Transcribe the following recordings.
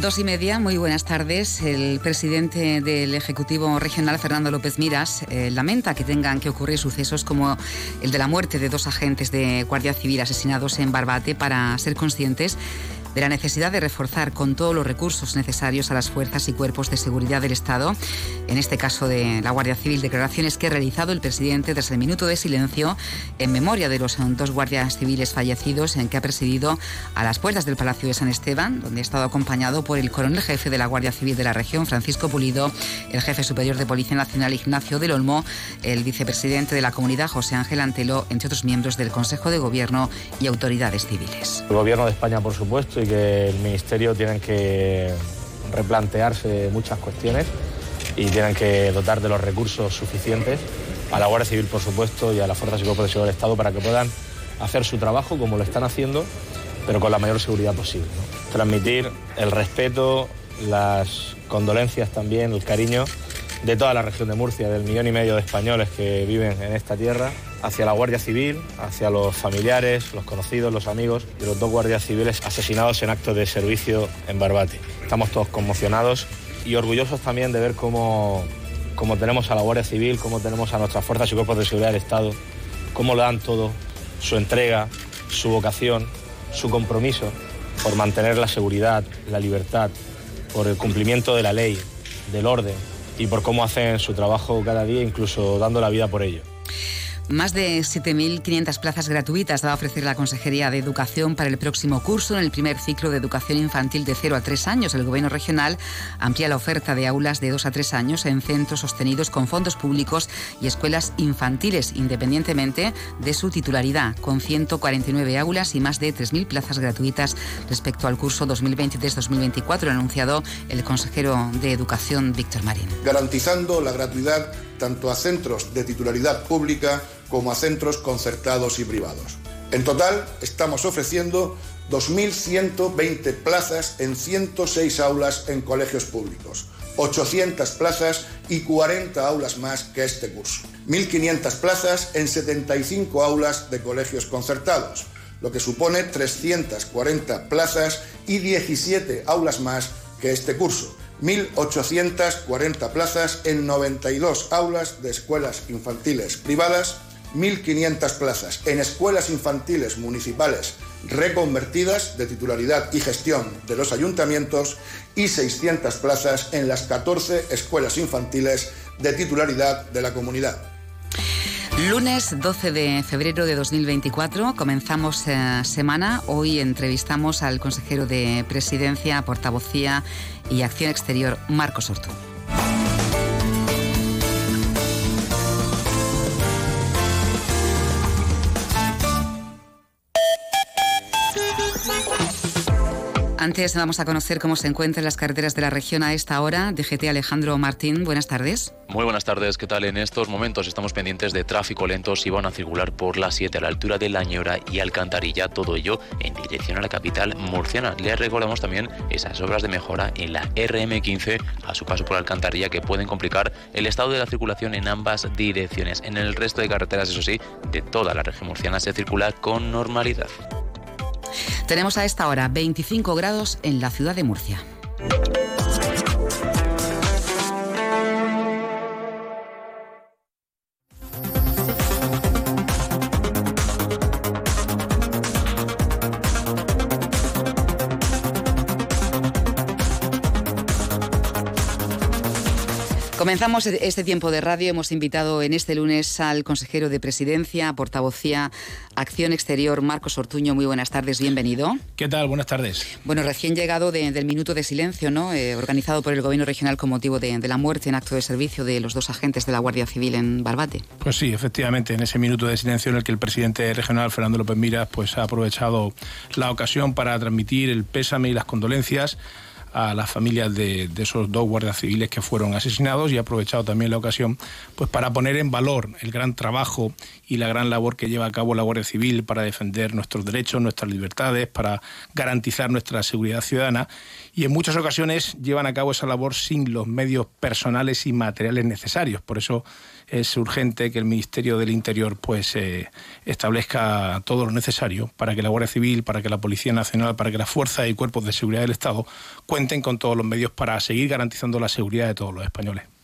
Dos y media, muy buenas tardes. El presidente del Ejecutivo Regional, Fernando López Miras, eh, lamenta que tengan que ocurrir sucesos como el de la muerte de dos agentes de Guardia Civil asesinados en Barbate para ser conscientes de la necesidad de reforzar con todos los recursos necesarios a las fuerzas y cuerpos de seguridad del Estado, en este caso de la Guardia Civil, declaraciones que ha realizado el presidente tras el minuto de silencio en memoria de los dos guardias civiles fallecidos en que ha presidido a las puertas del Palacio de San Esteban, donde ha estado acompañado por el coronel jefe de la Guardia Civil de la región, Francisco Pulido, el jefe superior de Policía Nacional, Ignacio del Olmo, el vicepresidente de la comunidad, José Ángel Antelo, entre otros miembros del Consejo de Gobierno y autoridades civiles. El Gobierno de España, por supuesto, que el Ministerio tienen que replantearse muchas cuestiones y tienen que dotar de los recursos suficientes a la Guardia Civil, por supuesto, y a las Fuerzas y de Seguridad del Estado para que puedan hacer su trabajo como lo están haciendo, pero con la mayor seguridad posible. Transmitir el respeto, las condolencias también, el cariño de toda la región de Murcia, del millón y medio de españoles que viven en esta tierra, hacia la Guardia Civil, hacia los familiares, los conocidos, los amigos de los dos guardias civiles asesinados en actos de servicio en Barbate. Estamos todos conmocionados y orgullosos también de ver cómo, cómo tenemos a la Guardia Civil, cómo tenemos a nuestras fuerzas y cuerpos de seguridad del Estado, cómo le dan todo, su entrega, su vocación, su compromiso por mantener la seguridad, la libertad, por el cumplimiento de la ley, del orden y por cómo hacen su trabajo cada día, incluso dando la vida por ello. Más de 7.500 plazas gratuitas va a ofrecer la Consejería de Educación para el próximo curso en el primer ciclo de educación infantil de 0 a 3 años. El Gobierno regional amplía la oferta de aulas de 2 a 3 años en centros sostenidos con fondos públicos y escuelas infantiles, independientemente de su titularidad, con 149 aulas y más de 3.000 plazas gratuitas respecto al curso 2023-2024, anunciado el consejero de Educación, Víctor Marín. Garantizando la gratuidad tanto a centros de titularidad pública como a centros concertados y privados. En total, estamos ofreciendo 2.120 plazas en 106 aulas en colegios públicos, 800 plazas y 40 aulas más que este curso, 1.500 plazas en 75 aulas de colegios concertados, lo que supone 340 plazas y 17 aulas más que este curso, 1.840 plazas en 92 aulas de escuelas infantiles privadas 1.500 plazas en escuelas infantiles municipales reconvertidas de titularidad y gestión de los ayuntamientos y 600 plazas en las 14 escuelas infantiles de titularidad de la comunidad. Lunes 12 de febrero de 2024 comenzamos eh, semana. Hoy entrevistamos al consejero de Presidencia, Portavocía y Acción Exterior, Marcos Ortú. Antes vamos a conocer cómo se encuentran las carreteras de la región a esta hora. DGT Alejandro Martín, buenas tardes. Muy buenas tardes, ¿qué tal? En estos momentos estamos pendientes de tráfico lento si van a circular por la 7 a la altura de Lañora y Alcantarilla, todo ello en dirección a la capital murciana. Les recordamos también esas obras de mejora en la RM15 a su paso por Alcantarilla que pueden complicar el estado de la circulación en ambas direcciones. En el resto de carreteras, eso sí, de toda la región murciana se circula con normalidad. Tenemos a esta hora 25 grados en la ciudad de Murcia. Comenzamos este tiempo de radio. Hemos invitado en este lunes al consejero de Presidencia, portavocía, Acción Exterior, Marcos Ortuño. Muy buenas tardes, bienvenido. ¿Qué tal? Buenas tardes. Bueno, recién llegado del minuto de silencio, ¿no? Eh, organizado por el Gobierno Regional con motivo de, la muerte en acto de servicio de los dos agentes de la Guardia Civil en Barbate. Pues sí, efectivamente, en ese minuto de silencio en el que el presidente regional, Fernando López Miras, pues ha aprovechado la ocasión para transmitir el pésame y las condolencias a las familias de, esos dos guardias civiles que fueron asesinados y he aprovechado también la ocasión pues para poner en valor el gran trabajo y la gran labor que lleva a cabo la Guardia Civil para defender nuestros derechos, nuestras libertades, para garantizar nuestra seguridad ciudadana y en muchas ocasiones llevan a cabo esa labor sin los medios personales y materiales necesarios. Por eso es urgente que el Ministerio del Interior pues eh, establezca todo lo necesario para que la Guardia Civil, para que la Policía Nacional, para que las fuerzas y cuerpos de seguridad del Estado cuenten con todos los medios para seguir garantizando la seguridad de todos los españoles.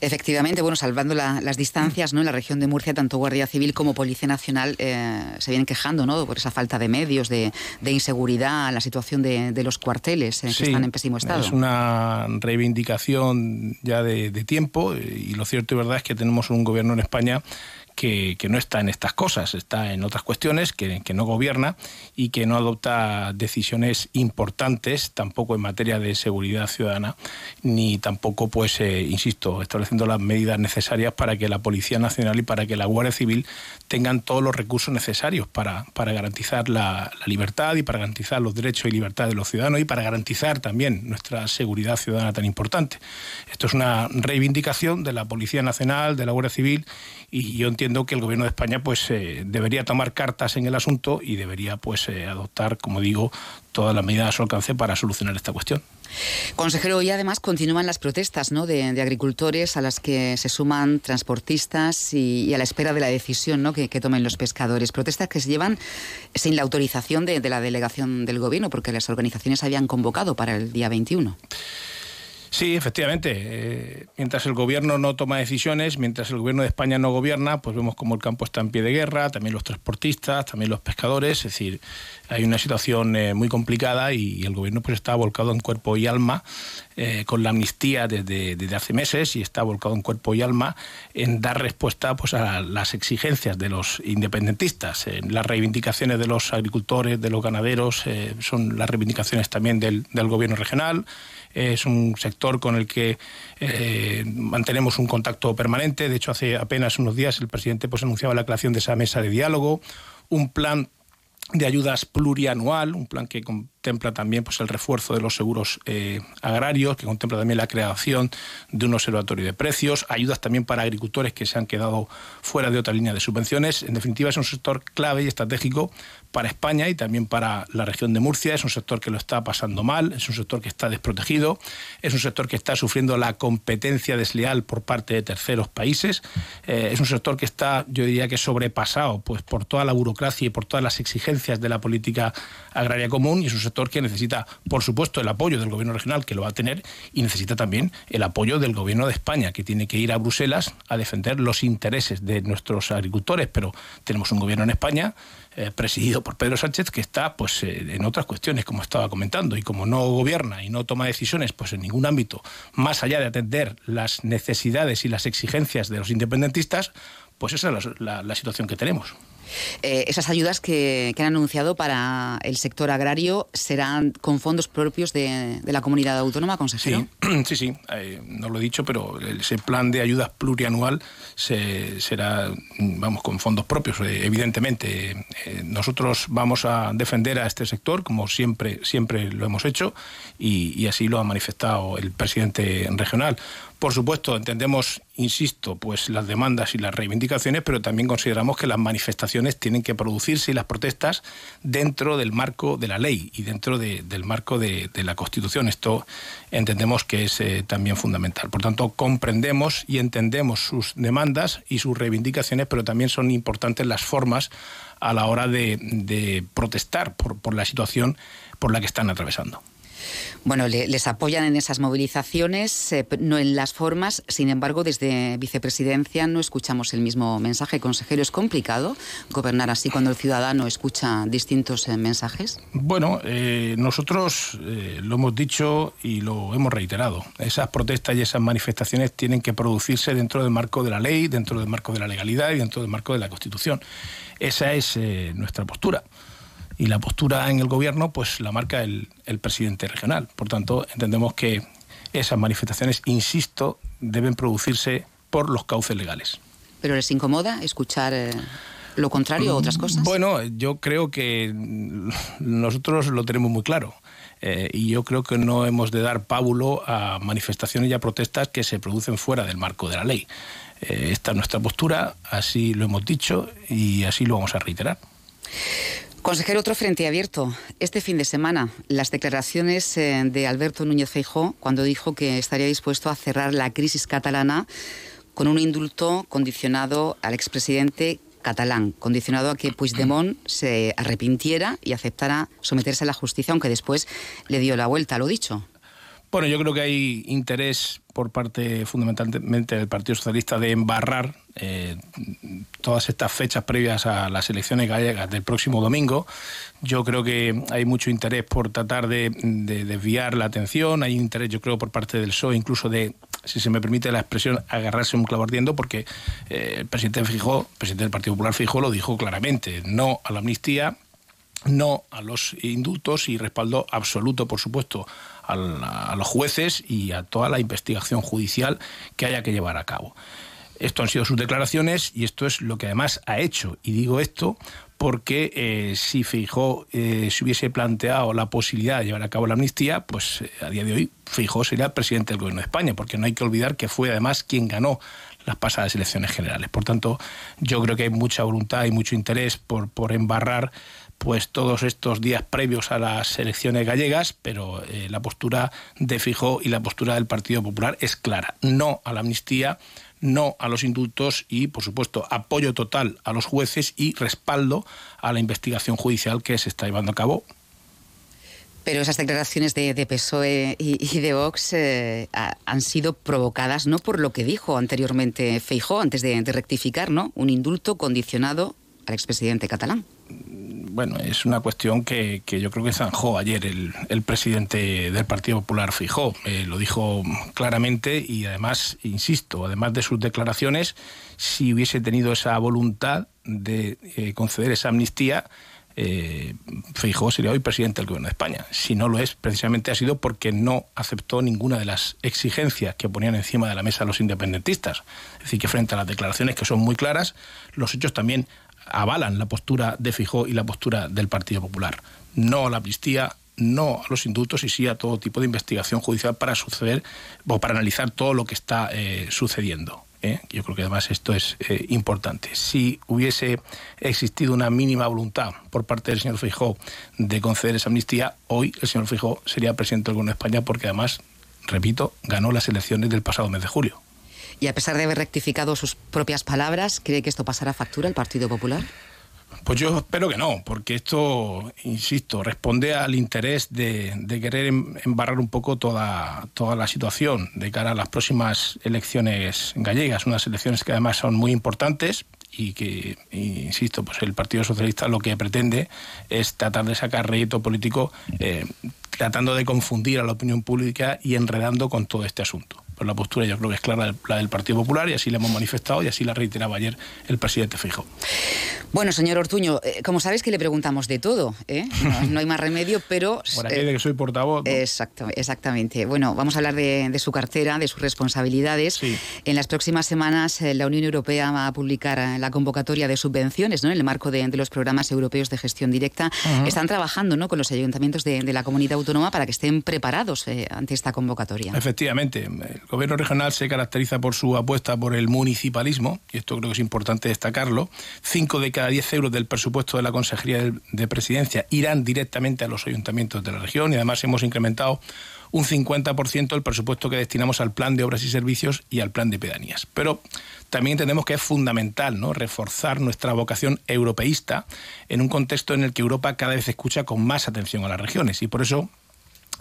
Efectivamente, bueno, salvando las distancias, ¿no? En la región de Murcia, tanto Guardia Civil como Policía Nacional eh, se vienen quejando, ¿no? Por esa falta de medios, de, inseguridad, la situación de, los cuarteles eh, que están en pésimo estado. Es una reivindicación ya de, de tiempo y lo cierto y verdad es que tenemos un gobierno en España que, no está en estas cosas, está en otras cuestiones, que, no gobierna y que no adopta decisiones importantes, tampoco en materia de seguridad ciudadana, ni tampoco, pues, eh, insisto, estableciendo las medidas necesarias para que la Policía Nacional y para que la Guardia Civil tengan todos los recursos necesarios para, para garantizar la, la libertad y para garantizar los derechos y libertades de los ciudadanos y para garantizar también nuestra seguridad ciudadana tan importante. Esto es una reivindicación de la Policía Nacional, de la Guardia Civil y yo entiendo que el gobierno de España pues eh, debería tomar cartas en el asunto y debería pues eh, adoptar, como digo, todas las medidas a su alcance para solucionar esta cuestión. Consejero, hoy además continúan las protestas ¿no? de, agricultores a las que se suman transportistas y, a la espera de la decisión ¿no? que, tomen los pescadores. Protestas que se llevan sin la autorización de, de la delegación del gobierno, porque las organizaciones habían convocado para el día 21. Sí, efectivamente. Eh, mientras el gobierno no toma decisiones, mientras el gobierno de España no gobierna, pues vemos como el campo está en pie de guerra, también los transportistas, también los pescadores. Es decir, hay una situación eh, muy complicada y, el gobierno pues está volcado en cuerpo y alma eh, con la amnistía desde, hace meses y está volcado en cuerpo y alma en dar respuesta pues a las exigencias de los independentistas. las reivindicaciones de los agricultores, de los ganaderos, son las reivindicaciones también del, del gobierno regional es un sector con el que eh, mantenemos un contacto permanente. De hecho, hace apenas unos días el presidente pues, anunciaba la creación de esa mesa de diálogo, un plan de ayudas plurianual, un plan que contempla también pues, el refuerzo de los seguros eh, agrarios, que contempla también la creación de un observatorio de precios, ayudas también para agricultores que se han quedado fuera de otra línea de subvenciones. En definitiva, es un sector clave y estratégico para España y también para la región de Murcia. Es un sector que lo está pasando mal, es un sector que está desprotegido, es un sector que está sufriendo la competencia desleal por parte de terceros países, eh, es un sector que está, yo diría que sobrepasado pues, por toda la burocracia y por todas las exigencias de la política agraria común y es que necesita, por supuesto, el apoyo del gobierno regional, que lo va a tener, y necesita también el apoyo del gobierno de España, que tiene que ir a Bruselas a defender los intereses de nuestros agricultores. Pero tenemos un gobierno en España eh, presidido por Pedro Sánchez, que está pues eh, en otras cuestiones, como estaba comentando, y como no gobierna y no toma decisiones pues en ningún ámbito, más allá de atender las necesidades y las exigencias de los independentistas, pues esa es la situación que tenemos. Eh, esas ayudas que, han anunciado para el sector agrario serán con fondos propios de, la comunidad autónoma, consejero. Sí, sí, eh, no lo he dicho, pero ese plan de ayudas plurianual se, será, vamos, con fondos propios, eh, evidentemente. nosotros vamos a defender a este sector, como siempre, siempre lo hemos hecho, y así lo ha manifestado el presidente regional. Por supuesto, entendemos, insisto, pues las demandas y las reivindicaciones, pero también consideramos que las manifestaciones tienen que producirse y las protestas dentro del marco de la ley y dentro del marco de, la Constitución. Esto entendemos que es eh, también fundamental. Por tanto, comprendemos y entendemos sus demandas y sus reivindicaciones, pero también son importantes las formas a la hora de, protestar por la situación por la que están atravesando. Bueno, les apoyan en esas movilizaciones, eh, no en las formas. Sin embargo, desde vicepresidencia no escuchamos el mismo mensaje. Consejero, ¿es complicado gobernar así cuando el ciudadano escucha distintos eh, mensajes? Bueno, eh, nosotros lo hemos dicho y lo hemos reiterado. Esas protestas y esas manifestaciones tienen que producirse dentro del marco de la ley, dentro del marco de la legalidad y dentro del marco de la Constitución. Esa es nuestra postura y la postura en el gobierno pues la marca el, presidente regional. Por tanto, entendemos que esas manifestaciones, insisto, deben producirse por los cauces legales. ¿Pero les incomoda escuchar eh, lo contrario o otras cosas? Bueno, yo creo que nosotros lo tenemos muy claro. eh, y yo creo que no hemos de dar pábulo a manifestaciones y a protestas que se producen fuera del marco de la ley. Eh, esta es nuestra postura, así lo hemos dicho y así lo vamos a reiterar. Consejero, otro frente abierto. Este fin de semana, las declaraciones eh, de Alberto Núñez Feijó cuando dijo que estaría dispuesto a cerrar la crisis catalana con un indulto condicionado al expresidente catalán, condicionado a que Puigdemont se arrepintiera y aceptara someterse a la justicia, aunque después le dio la vuelta, lo dicho. Bueno, yo creo que hay interés por parte fundamentalmente del Partido Socialista de embarrar eh, todas estas fechas previas a las elecciones gallegas del próximo domingo. Yo creo que hay mucho interés por tratar de, desviar la atención, hay interés yo creo por parte del PSOE incluso de, si se me permite la expresión, agarrarse un clavo ardiendo porque eh, el presidente Fijó, el presidente del Partido Popular Fijó lo dijo claramente, no a la amnistía, no a los indultos y respaldo absoluto, por supuesto, a los jueces y a toda la investigación judicial que haya que llevar a cabo. Esto han sido sus declaraciones y esto es lo que además ha hecho. Y digo esto porque eh, si Fijó eh, se hubiese planteado la posibilidad de llevar a cabo la amnistía, pues eh, a día de hoy Fijó sería el presidente del gobierno de España, porque no hay que olvidar que fue además quien ganó las pasadas elecciones generales. Por tanto, yo creo que hay mucha voluntad y mucho interés por, por embarrar pues todos estos días previos a las elecciones gallegas, pero eh, la postura de Fijó y la postura del Partido Popular es clara. No a la amnistía, no a los indultos y, por supuesto, apoyo total a los jueces y respaldo a la investigación judicial que se está llevando a cabo. Pero esas declaraciones de, PSOE y, de Vox eh, han sido provocadas no por lo que dijo anteriormente Feijó, antes de, de rectificar, ¿no? Un indulto condicionado al expresidente catalán bueno, es una cuestión que, yo creo que zanjó ayer el, presidente del Partido Popular Fijó. Eh, lo dijo claramente y además, insisto, además de sus declaraciones, si hubiese tenido esa voluntad de eh, conceder esa amnistía, eh, sería hoy presidente del Gobierno de España. Si no lo es, precisamente ha sido porque no aceptó ninguna de las exigencias que ponían encima de la mesa los independentistas. Es decir, que frente a las declaraciones que son muy claras, los hechos también avalan la postura de Fijó y la postura del Partido Popular. No a la amnistía, no a los indultos y sí a todo tipo de investigación judicial para suceder o para analizar todo lo que está eh, sucediendo. ¿eh? Yo creo que además esto es eh, importante. Si hubiese existido una mínima voluntad por parte del señor Fijó de conceder esa amnistía, hoy el señor Fijó sería presidente del Gobierno de España porque además, repito, ganó las elecciones del pasado mes de julio. Y a pesar de haber rectificado sus propias palabras, ¿cree que esto pasará factura al Partido Popular? Pues yo espero que no, porque esto, insisto, responde al interés de, querer em, embarrar un poco toda, toda la situación de cara a las próximas elecciones gallegas, unas elecciones que además son muy importantes y que, insisto, pues el Partido Socialista lo que pretende es tratar de sacar rédito político eh, tratando de confundir a la opinión pública y enredando con todo este asunto. Pues la postura yo creo que es clara la del Partido Popular y así la hemos manifestado y así la reiteraba ayer el presidente Fijo. Bueno, señor Ortuño, eh, como sabes que le preguntamos de todo, ¿eh? no, hay más remedio, pero... Por aquí de que soy portavoz. Exacto, exactamente. Bueno, vamos a hablar de, su cartera, de sus responsabilidades. En las próximas semanas eh, la Unión Europea va a publicar la convocatoria de subvenciones ¿no? en el marco de, los programas europeos de gestión directa. Están trabajando ¿no? con los ayuntamientos de, de, la comunidad autónoma para que estén preparados ante esta convocatoria. Efectivamente gobierno regional se caracteriza por su apuesta por el municipalismo, y esto creo que es importante destacarlo. Cinco de cada diez euros del presupuesto de la Consejería de Presidencia irán directamente a los ayuntamientos de la región y además hemos incrementado un 50% el presupuesto que destinamos al plan de obras y servicios y al plan de pedanías. Pero también entendemos que es fundamental ¿no? reforzar nuestra vocación europeísta en un contexto en el que Europa cada vez escucha con más atención a las regiones y por eso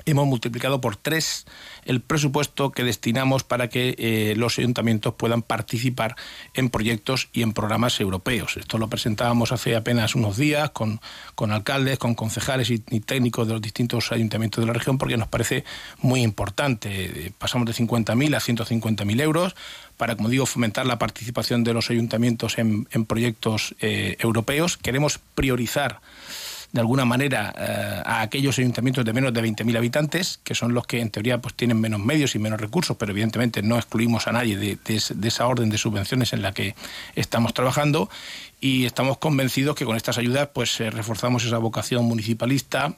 hemos multiplicado por tres el presupuesto que destinamos para que eh, los ayuntamientos puedan participar en proyectos y en programas europeos. Esto lo presentábamos hace apenas unos días con, con alcaldes, con concejales y, técnicos de los distintos ayuntamientos de la región porque nos parece muy importante. Pasamos de 50.000 a 150.000 euros para, como digo, fomentar la participación de los ayuntamientos en, proyectos eh, europeos. Queremos priorizar de alguna manera eh, a aquellos ayuntamientos de menos de 20.000 habitantes, que son los que en teoría pues tienen menos medios y menos recursos, pero evidentemente no excluimos a nadie de, esa orden de subvenciones en la que estamos trabajando y estamos convencidos que con estas ayudas pues eh, reforzamos esa vocación municipalista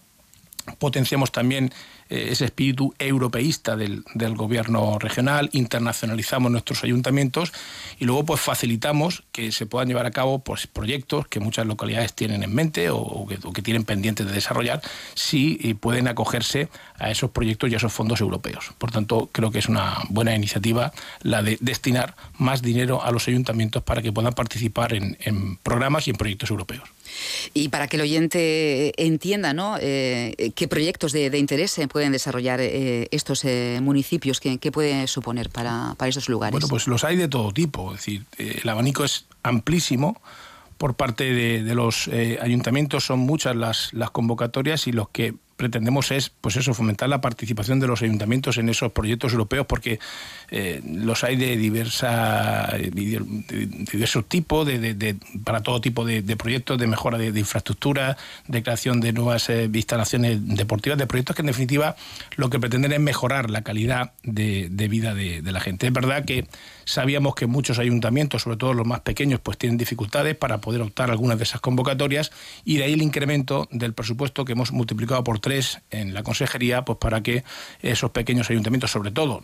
potenciamos también ese espíritu europeísta del, del, gobierno regional, internacionalizamos nuestros ayuntamientos y luego pues facilitamos que se puedan llevar a cabo pues, proyectos que muchas localidades tienen en mente o, que, que, tienen pendientes de desarrollar si eh, pueden acogerse a esos proyectos y a esos fondos europeos. Por tanto, creo que es una buena iniciativa la de destinar más dinero a los ayuntamientos para que puedan participar en, en programas y en proyectos europeos. Y para que el oyente entienda ¿no? Eh, qué proyectos de, de, interés pueden desarrollar eh, estos eh, municipios, ¿qué, ¿qué, puede suponer para, para esos lugares? Bueno, pues los hay de todo tipo. Es decir, eh, el abanico es amplísimo por parte de, de los eh, ayuntamientos son muchas las, las, convocatorias y los que pretendemos es, pues eso, fomentar la participación de los ayuntamientos en esos proyectos europeos, porque eh, los hay de diversa, de, de diversos tipos, de, para todo tipo de, proyectos, de mejora de, infraestructura, de creación de nuevas eh, instalaciones deportivas, de proyectos que en definitiva lo que pretenden es mejorar la calidad de, vida de, la gente. Es verdad que sabíamos que muchos ayuntamientos, sobre todo los más pequeños, pues tienen dificultades para poder optar algunas de esas convocatorias y de ahí el incremento del presupuesto que hemos multiplicado por tres en la consejería, pues para que esos pequeños ayuntamientos, sobre todo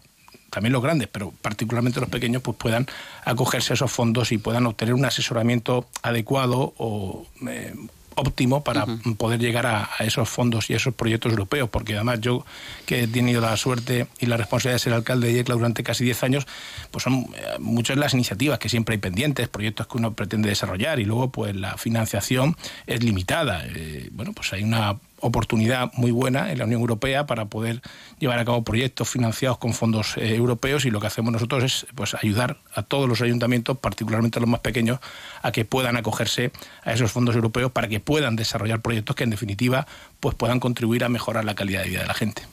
también los grandes, pero particularmente los pequeños, pues puedan acogerse a esos fondos y puedan obtener un asesoramiento adecuado o eh, óptimo para uh -huh. poder llegar a, a, esos fondos y a esos proyectos europeos, porque además yo que he tenido la suerte y la responsabilidad de ser alcalde de Yecla durante casi 10 años, pues son muchas las iniciativas que siempre hay pendientes, proyectos que uno pretende desarrollar y luego pues la financiación es limitada. Eh, bueno, pues hay una oportunidad muy buena en la Unión Europea para poder llevar a cabo proyectos financiados con fondos eh, europeos y lo que hacemos nosotros es pues ayudar a todos los ayuntamientos, particularmente a los más pequeños, a que puedan acogerse a esos fondos europeos para que puedan desarrollar proyectos que en definitiva pues puedan contribuir a mejorar la calidad de vida de la gente.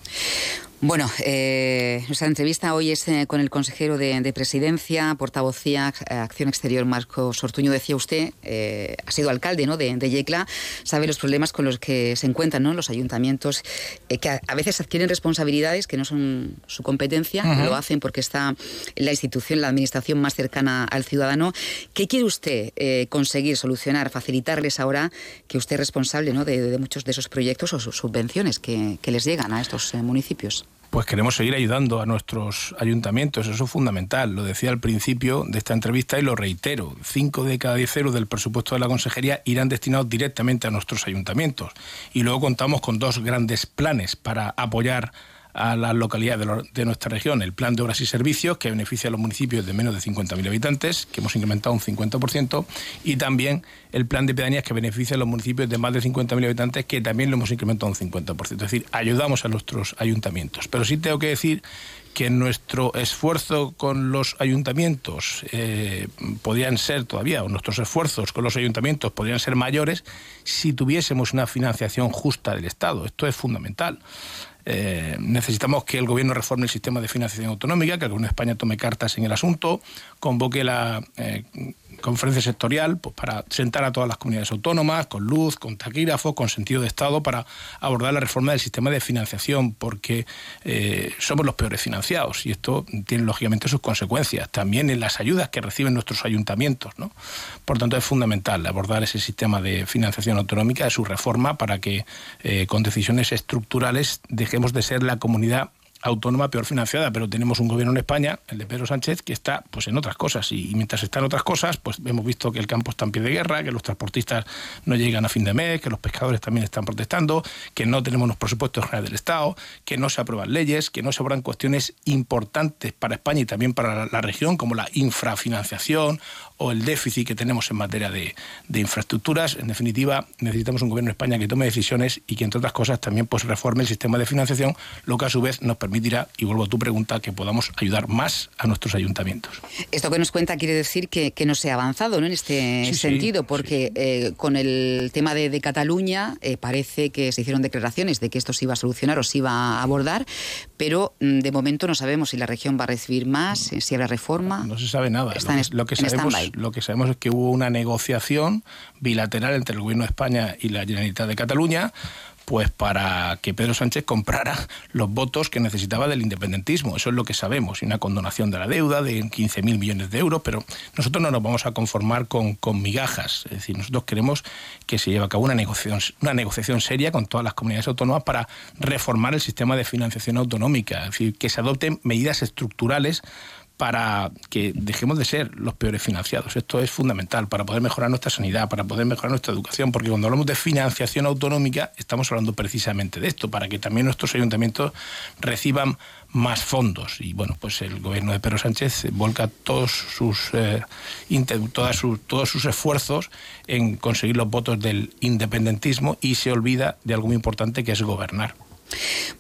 Bueno, eh, nuestra entrevista hoy es eh, con el consejero de, de, Presidencia, portavocía, Acción Exterior, Marcos Ortuño. Decía usted, eh, ha sido alcalde ¿no? de, de, Yecla, sabe los problemas con los que se encuentran ¿no? los ayuntamientos, eh, que a, a, veces adquieren responsabilidades que no son su competencia, uh -huh. lo hacen porque está la institución, la administración más cercana al ciudadano. ¿Qué quiere usted eh, conseguir, solucionar, facilitarles ahora que usted es responsable ¿no? de, de, muchos de esos proyectos o sus subvenciones que, que les llegan a estos eh, municipios? Pues queremos seguir ayudando a nuestros ayuntamientos. Eso es fundamental. Lo decía al principio de esta entrevista y lo reitero. Cinco de cada diez euros del presupuesto de la consejería irán destinados directamente a nuestros ayuntamientos. Y luego contamos con dos grandes planes para apoyar las localidades de, de, nuestra región el plan de obras y servicios que beneficia a los municipios de menos de 50.000 habitantes, que hemos incrementado un 50%, y también el plan de pedanías que beneficia a los municipios de más de 50.000 habitantes, que también lo hemos incrementado un 50%. Es decir, ayudamos a nuestros ayuntamientos. Pero sí tengo que decir que nuestro esfuerzo con los ayuntamientos eh, podrían ser todavía, o nuestros esfuerzos con los ayuntamientos podrían ser mayores si tuviésemos una financiación justa del Estado. Esto es fundamental. Eh, necesitamos que el gobierno reforme el sistema de financiación autonómica, que el gobierno de España tome cartas en el asunto, convoque la eh, conferencia sectorial pues, para sentar a todas las comunidades autónomas, con luz, con taquígrafos, con sentido de Estado, para abordar la reforma del sistema de financiación, porque eh, somos los peores financiados y esto tiene lógicamente sus consecuencias, también en las ayudas que reciben nuestros ayuntamientos. Por tanto, es fundamental abordar ese sistema de financiación autonómica, su reforma, para que eh, con decisiones estructurales dejemos de ser la comunidad autónoma peor financiada, pero tenemos un gobierno en España, el de Pedro Sánchez, que está pues en otras cosas. Y, mientras está en otras cosas, pues hemos visto que el campo está en pie de guerra, que los transportistas no llegan a fin de mes, que los pescadores también están protestando, que no tenemos los presupuestos generales del Estado, que no se aprueban leyes, que no se aprueban cuestiones importantes para España y también para la región, como la infrafinanciación o el déficit que tenemos en materia de, de, infraestructuras. En definitiva, necesitamos un gobierno de España que tome decisiones y que, entre otras cosas, también pues, reforme el sistema de financiación, lo que a su vez nos permitirá, y vuelvo a tu pregunta, que podamos ayudar más a nuestros ayuntamientos. Esto que nos cuenta quiere decir que, que no se ha avanzado ¿no? en este sí, sentido, sí, porque sí. Eh, con el tema de, de Cataluña eh, parece que se hicieron declaraciones de que esto se iba a solucionar o se iba a abordar, pero mm, de momento no sabemos si la región va a recibir más, si habrá reforma. No se sabe nada. Está lo, que, lo que sabemos lo que sabemos es que hubo una negociación bilateral entre el Gobierno de España y la Generalitat de Cataluña pues para que Pedro Sánchez comprara los votos que necesitaba del independentismo. Eso es lo que sabemos, y una condonación de la deuda de 15.000 millones de euros, pero nosotros no nos vamos a conformar con, con migajas. Es decir, nosotros queremos que se lleve a cabo una negociación, una negociación seria con todas las comunidades autónomas para reformar el sistema de financiación autonómica, es decir, que se adopten medidas estructurales para que dejemos de ser los peores financiados. Esto es fundamental para poder mejorar nuestra sanidad, para poder mejorar nuestra educación, porque cuando hablamos de financiación autonómica estamos hablando precisamente de esto, para que también nuestros ayuntamientos reciban más fondos. Y bueno, pues el gobierno de Pedro Sánchez volca todos sus, eh, todas sus, todos sus esfuerzos en conseguir los votos del independentismo y se olvida de algo muy importante que es gobernar.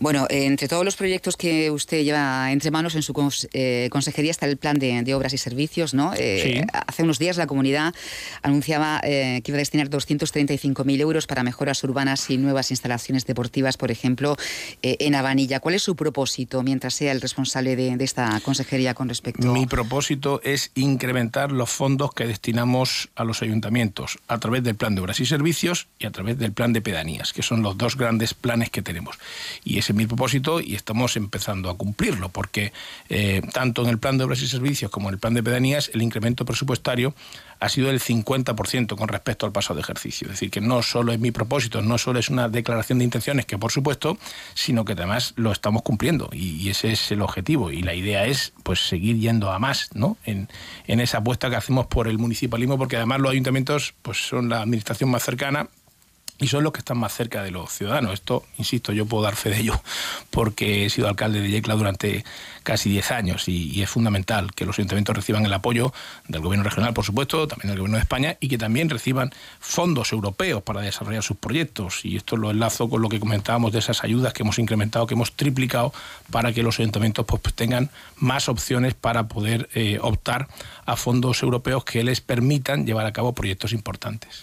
Bueno, entre todos los proyectos que usted lleva entre manos en su eh, consejería está el plan de, obras y servicios, ¿no? Eh, hace unos días la comunidad anunciaba eh, que iba a destinar 235.000 euros para mejoras urbanas y nuevas instalaciones deportivas, por ejemplo, en Avanilla. ¿Cuál es su propósito mientras sea el responsable de, de, esta consejería con respecto? Mi propósito es incrementar los fondos que destinamos a los ayuntamientos a través del plan de obras y servicios y a través del plan de pedanías, que son los dos grandes planes que tenemos. Y ese es mi propósito y estamos empezando a cumplirlo, porque eh, tanto en el plan de obras y servicios como en el plan de pedanías, el incremento presupuestario ha sido del 50% con respecto al pasado ejercicio. Es decir, que no solo es mi propósito, no solo es una declaración de intenciones, que por supuesto, sino que además lo estamos cumpliendo y, ese es el objetivo. Y la idea es pues seguir yendo a más ¿no? en, en esa apuesta que hacemos por el municipalismo, porque además los ayuntamientos pues, son la administración más cercana y son los que están más cerca de los ciudadanos. Esto, insisto, yo puedo dar fe de ello porque he sido alcalde de Yecla durante casi 10 años y, es fundamental que los ayuntamientos reciban el apoyo del gobierno regional, por supuesto, también del gobierno de España y que también reciban fondos europeos para desarrollar sus proyectos. Y esto lo enlazo con lo que comentábamos de esas ayudas que hemos incrementado, que hemos triplicado para que los ayuntamientos pues, pues tengan más opciones para poder eh, optar a fondos europeos que les permitan llevar a cabo proyectos importantes.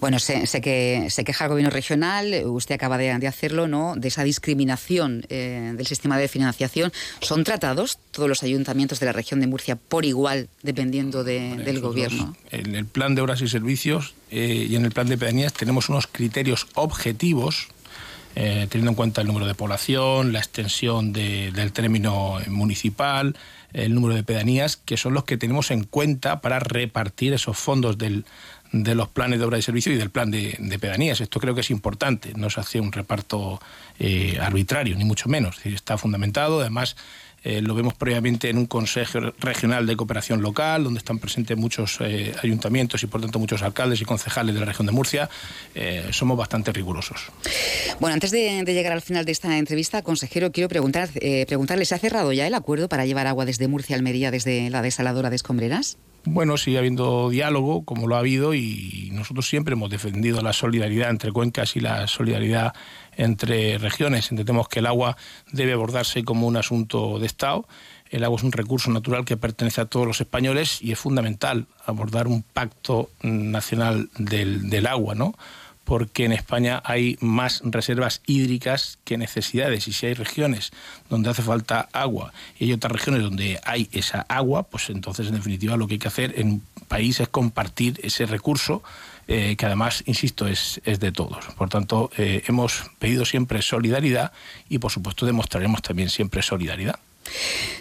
Bueno, sé, que se queja el gobierno regional, usted acaba de, hacerlo, ¿no? De esa discriminación eh, del sistema de financiación. ¿Son tratados todos los ayuntamientos de la región de Murcia por igual, dependiendo del gobierno? En el plan de obras y servicios eh, y en el plan de pedanías tenemos unos criterios objetivos eh, teniendo en cuenta el número de población, la extensión del término municipal, el número de pedanías, que son los que tenemos en cuenta para repartir esos fondos del, de los planes de obra y servicio y del plan de, pedanías. Esto creo que es importante, no se hace un reparto eh, arbitrario, ni mucho menos. está fundamentado, además eh, lo vemos previamente en un Consejo Regional de Cooperación Local, donde están presentes muchos eh, ayuntamientos y por tanto muchos alcaldes y concejales de la región de Murcia. somos bastante rigurosos. Bueno, antes de, llegar al final de esta entrevista, consejero, quiero preguntar, preguntarle, ¿se ha cerrado ya el acuerdo para llevar agua desde Murcia a Almería, desde la desaladora de Escombreras? Bueno, sigue habiendo diálogo, como lo ha habido, y nosotros siempre hemos defendido la solidaridad entre cuencas y la solidaridad entre regiones. Entendemos que el agua debe abordarse como un asunto de Estado. El agua es un recurso natural que pertenece a todos los españoles y es fundamental abordar un pacto nacional del, del agua, ¿no? Porque en España hay más reservas hídricas que necesidades y si hay regiones donde hace falta agua y hay otras regiones donde hay esa agua, pues entonces en definitiva lo que hay que hacer en un país es compartir ese recurso eh, que además, insisto, es, es de todos. Por tanto, eh, hemos pedido siempre solidaridad y por supuesto demostraremos también siempre solidaridad.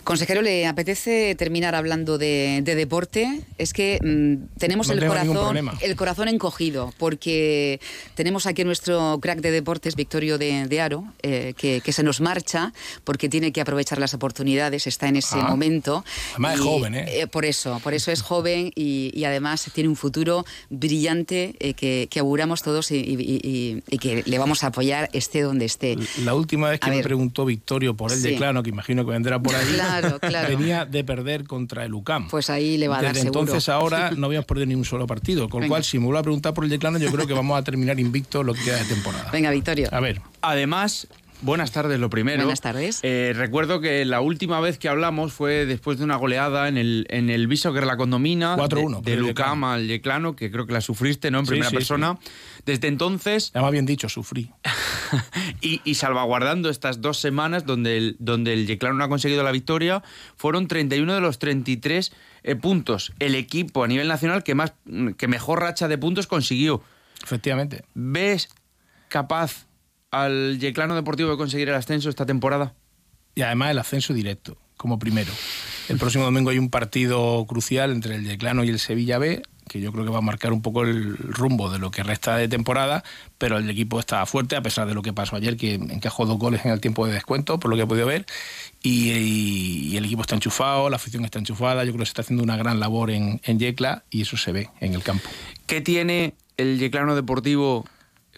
Consejero, ¿le apetece terminar hablando de, deporte? Es que mm, tenemos el, corazón, el corazón encogido, porque tenemos aquí nuestro crack de deportes, Victorio de, Aro, eh, que, se nos marcha porque tiene que aprovechar las oportunidades, está en ese ah. momento. Además es joven, ¿eh? ¿eh? Por eso, por eso es joven y, además tiene un futuro brillante eh, que, auguramos todos y, que le vamos a apoyar esté donde esté. La última vez que me preguntó Victorio por el declano, que imagino que vendrá por ahí, venía de perder contra el UCAM. Pues ahí le va a dar Desde entonces ahora no habíamos perdido ni un solo partido, con lo cual si me vuelve a preguntar por el declano yo creo que vamos a terminar invicto lo que queda de temporada. Venga, Victorio. A ver. Además, Buenas tardes, lo primero. Buenas tardes. Eh, recuerdo que la última vez que hablamos fue después de una goleada en el, en el Viso que la condomina. 4-1. De, Lucam al Yeclano, que creo que la sufriste, ¿no? En primera persona. Desde entonces. Ya me bien dicho, sufrí. y, salvaguardando estas dos semanas donde el, donde el Yeclano no ha conseguido la victoria, fueron 31 de los 33 eh, puntos. El equipo a nivel nacional que, más, que mejor racha de puntos consiguió. Efectivamente. ¿Ves capaz al Yeclano Deportivo de conseguir el ascenso esta temporada? Y además el ascenso directo, como primero. El próximo domingo hay un partido crucial entre el Yeclano y el Sevilla B, que yo creo que va a marcar un poco el rumbo de lo que resta de temporada, pero el equipo está fuerte a pesar de lo que pasó ayer, que encajó dos goles en el tiempo de descuento, por lo que he podido ver, y, el equipo está enchufado, la afición está enchufada, yo creo que se está haciendo una gran labor en, en Yecla y eso se ve en el campo. ¿Qué tiene el Yeclano Deportivo,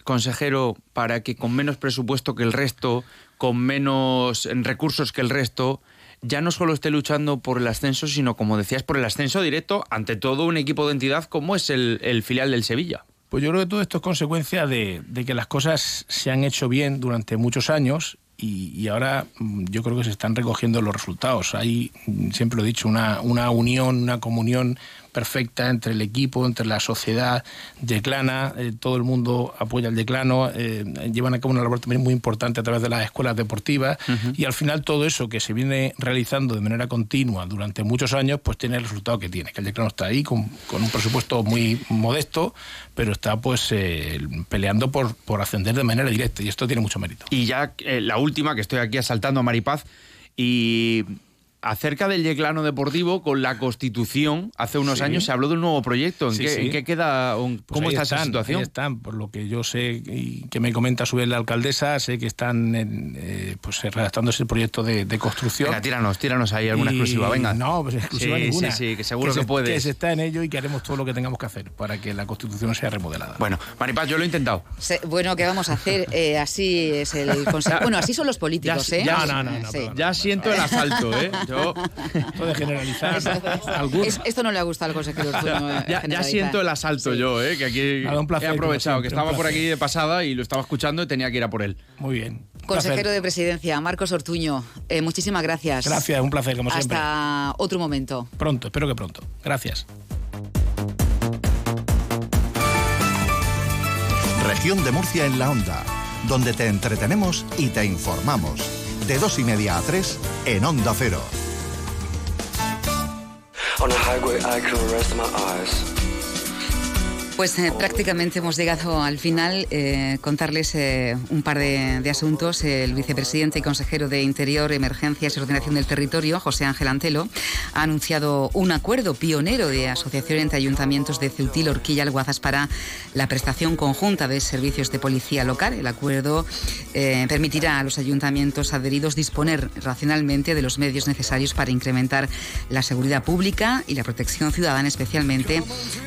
consejero, para que con menos presupuesto que el resto, con menos recursos que el resto, ya no solo esté luchando por el ascenso, sino, como decías, por el ascenso directo ante todo un equipo de entidad como es el, filial del Sevilla. Pues yo creo que todo esto es consecuencia de, que las cosas se han hecho bien durante muchos años y, ahora mm, yo creo que se están recogiendo los resultados. Hay, mm, siempre lo he dicho, una, una unión, una comunión perfecta entre el equipo, entre la sociedad declana, eh, todo el mundo apoya el declano, eh, llevan a cabo una labor también muy importante a través de las escuelas deportivas y al final todo eso que se viene realizando de manera continua durante muchos años, pues tiene el resultado que tiene, que el declano está ahí con, un presupuesto muy modesto, pero está pues eh, peleando por, por ascender de manera directa y esto tiene mucho mérito. Y ya la última, que estoy aquí asaltando a Maripaz, y acerca del Yeclano Deportivo, con la Constitución, hace unos años se habló de un nuevo proyecto. ¿En, qué, queda? Pues ¿Cómo está esa situación? Ahí están, por lo que yo sé y que me comenta a su vez la alcaldesa, sé que están eh, pues, redactando ese proyecto de, construcción. Venga, tíranos, tíranos ahí alguna exclusiva, venga. No, pues exclusiva ninguna. Sí, sí, que seguro que, puede. Que se está en ello y que haremos todo lo que tengamos que hacer para que la Constitución sea remodelada. Bueno, Maripaz, yo lo he intentado. bueno, ¿qué vamos a hacer? Eh, así es el consejo. Bueno, así son los políticos, ya, ¿eh? Ya, no, no, no, ya siento el asalto, ¿eh? Yo... de generalizar. esto no le ha gustado al consejero. ya, ya, siento el asalto yo, ¿eh? que aquí he aprovechado, que estaba por aquí de pasada y lo estaba escuchando y tenía que ir a por él. Muy bien. Consejero de Presidencia, Marcos Ortuño, eh, muchísimas gracias. Gracias, un placer, como siempre. Hasta otro momento. Pronto, espero que pronto. Gracias. Región de Murcia en la Onda, donde te entretenemos y te informamos. De dos y media a tres en Onda Cero. Pues eh, prácticamente hemos llegado al final. Eh, contarles eh, un par de, asuntos. El vicepresidente y consejero de Interior, Emergencias y Ordenación del Territorio, José Ángel Antelo, ha anunciado un acuerdo pionero de asociación entre ayuntamientos de Ceutil, Orquilla, Alguazas para la prestación conjunta de servicios de policía local. El acuerdo permitirá a los ayuntamientos adheridos disponer racionalmente de los medios necesarios para incrementar la seguridad pública y la protección ciudadana, especialmente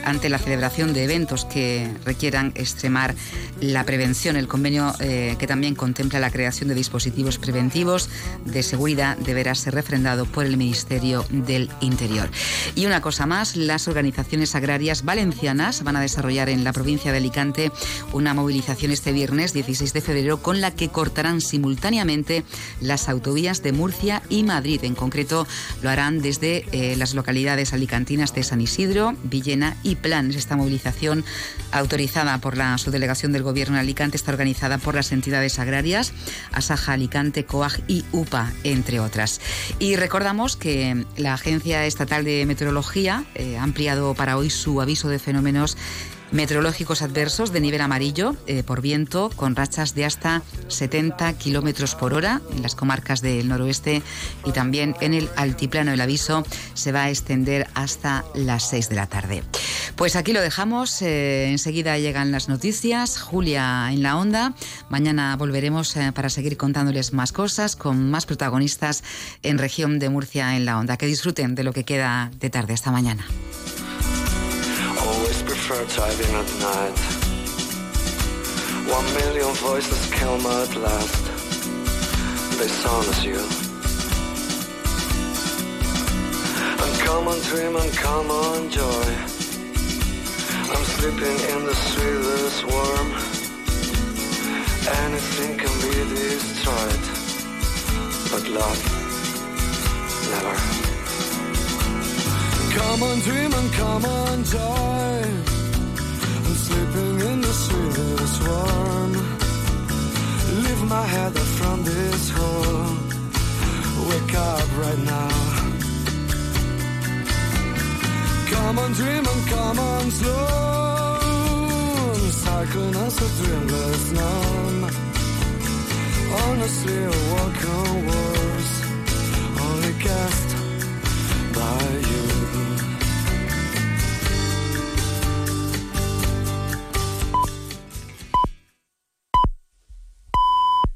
ante la celebración de eventos que requieran extremar la prevención. El convenio eh, que también contempla la creación de dispositivos preventivos de seguridad deberá ser refrendado por el Ministerio del Interior. Y una cosa más, las organizaciones agrarias valencianas van a desarrollar en la provincia de Alicante una movilización este viernes 16 de febrero con la que cortarán simultáneamente las autovías de Murcia y Madrid. En concreto lo harán desde eh, las localidades alicantinas de San Isidro, Villena y Planes. Esta movilización autorizada por la subdelegación del Gobierno en Alicante está organizada por las entidades agrarias, Asaja Alicante, COAG y UPA, entre otras. Y recordamos que la Agencia Estatal de Meteorología eh, ha ampliado para hoy su aviso de fenómenos meteorológicos adversos de nivel amarillo eh, por viento con rachas de hasta 70 kilómetros por hora en las comarcas del noroeste y también en el altiplano. El aviso se va a extender hasta las 6 de la tarde. Pues aquí lo dejamos. Eh, enseguida llegan las noticias. Julia en la onda. Mañana volveremos eh, para seguir contándoles más cosas con más protagonistas en región de Murcia en la onda. Que disfruten de lo que queda de tarde. Hasta mañana. Prefer driving at night. One million voices come at last. They sound as you. And come on dream and come on joy. I'm sleeping in the sweetest warm. Anything can be destroyed, but love never. Come on, dream and come on, joy the sweetest one. Leave my head up from this hole. Wake up right now. Come on, dream and come on, slow. Cycling us a dreamless numb. Honestly, a walk on worse. Only cast